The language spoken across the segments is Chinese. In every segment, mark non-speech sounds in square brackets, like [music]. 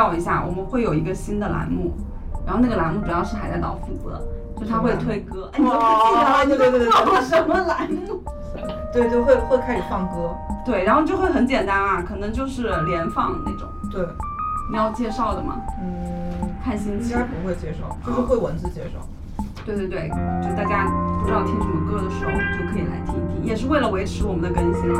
报一下，我们会有一个新的栏目，然后那个栏目主要是海在岛负责，就他会推歌。你哇！对对对，放什么栏目？对 [laughs] 对，会会开始放歌。对，然后就会很简单啊，可能就是连放那种。对，你要介绍的吗？嗯，看心情。应该不会介绍，就是会文字介绍。对对对，就大家不知道听什么歌的时候，就可以来听一听，也是为了维持我们的更新。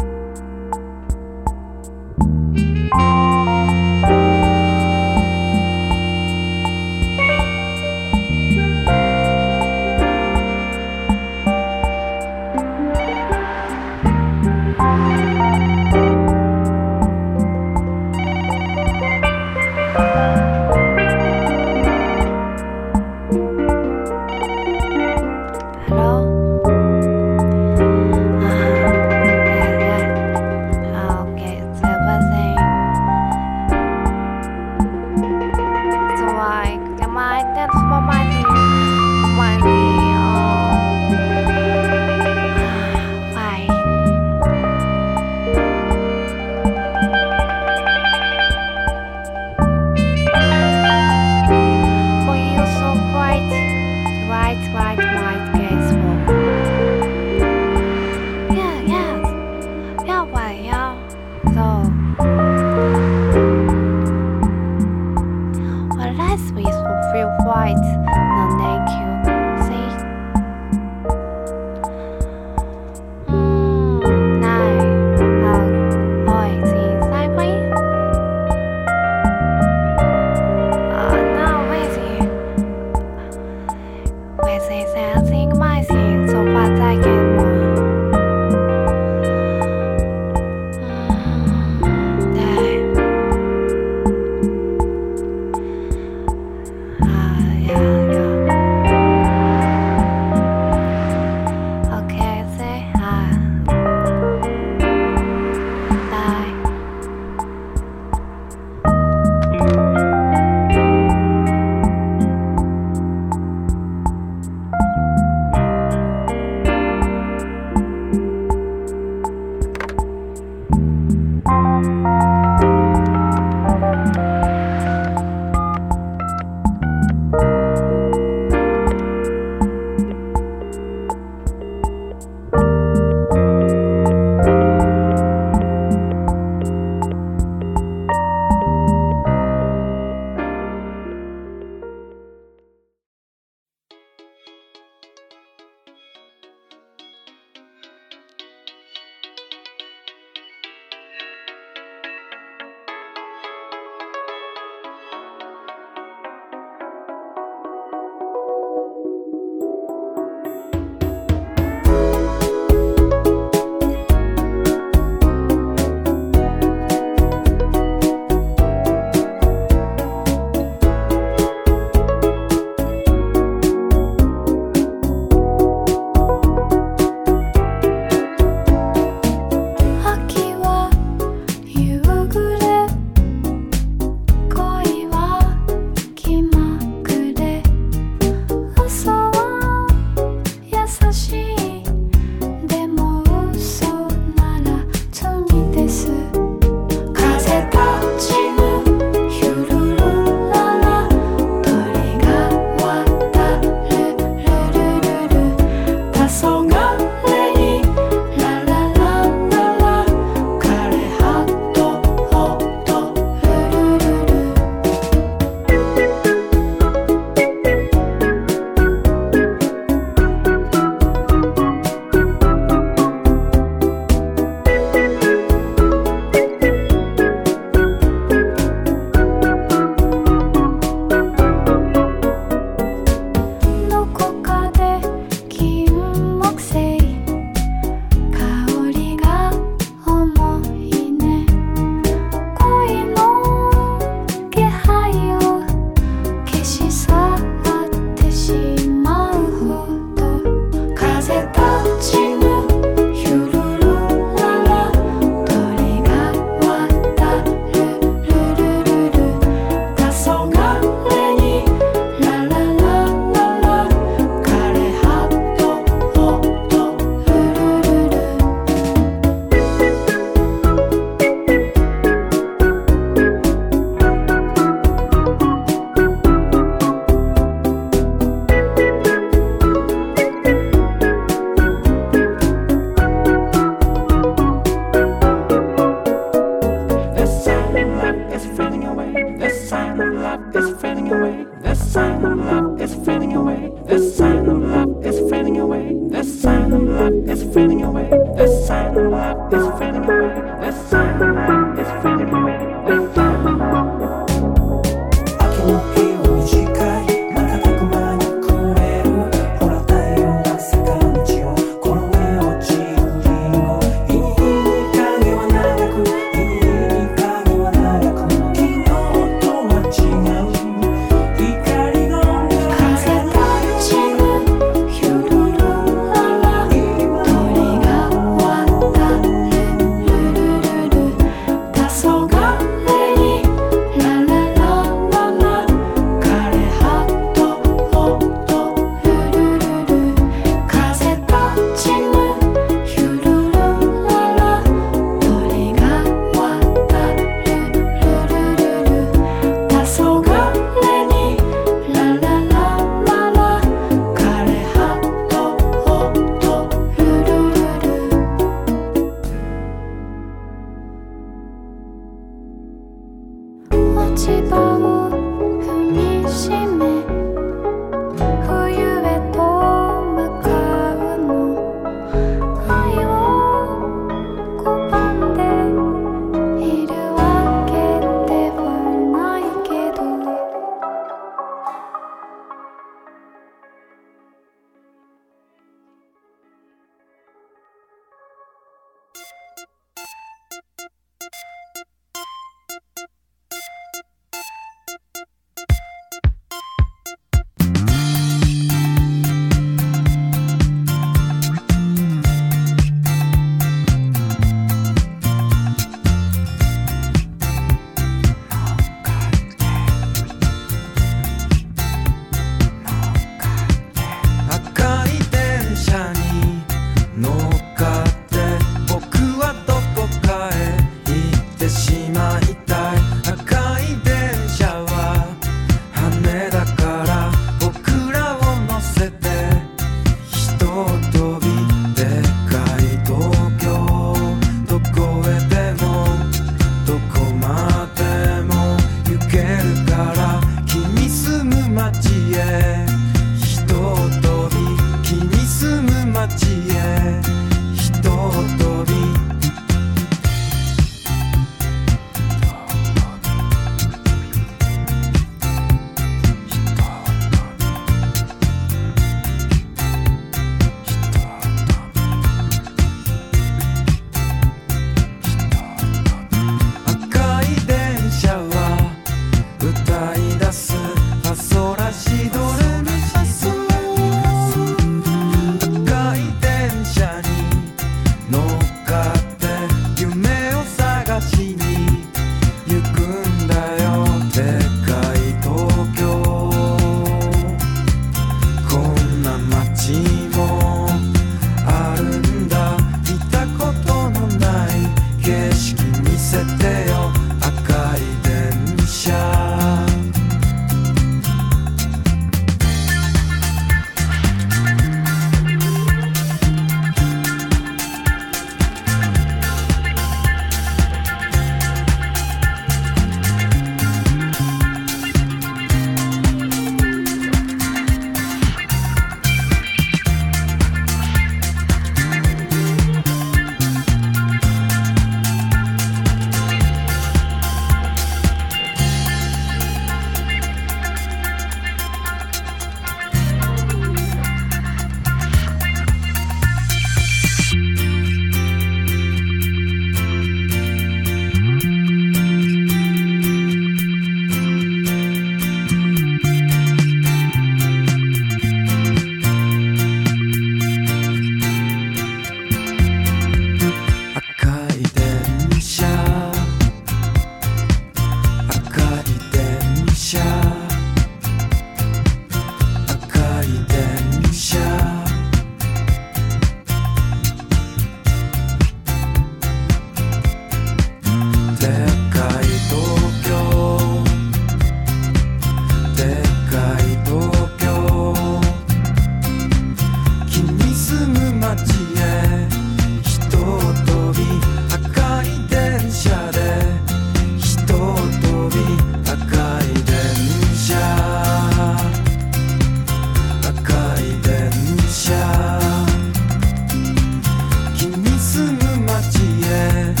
yeah.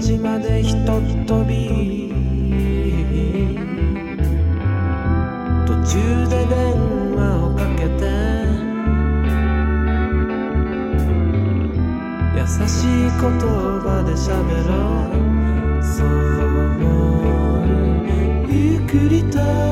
ちまでひとっ飛び途中で電話をかけて優しい言葉で喋ろうそう思いゆっくりと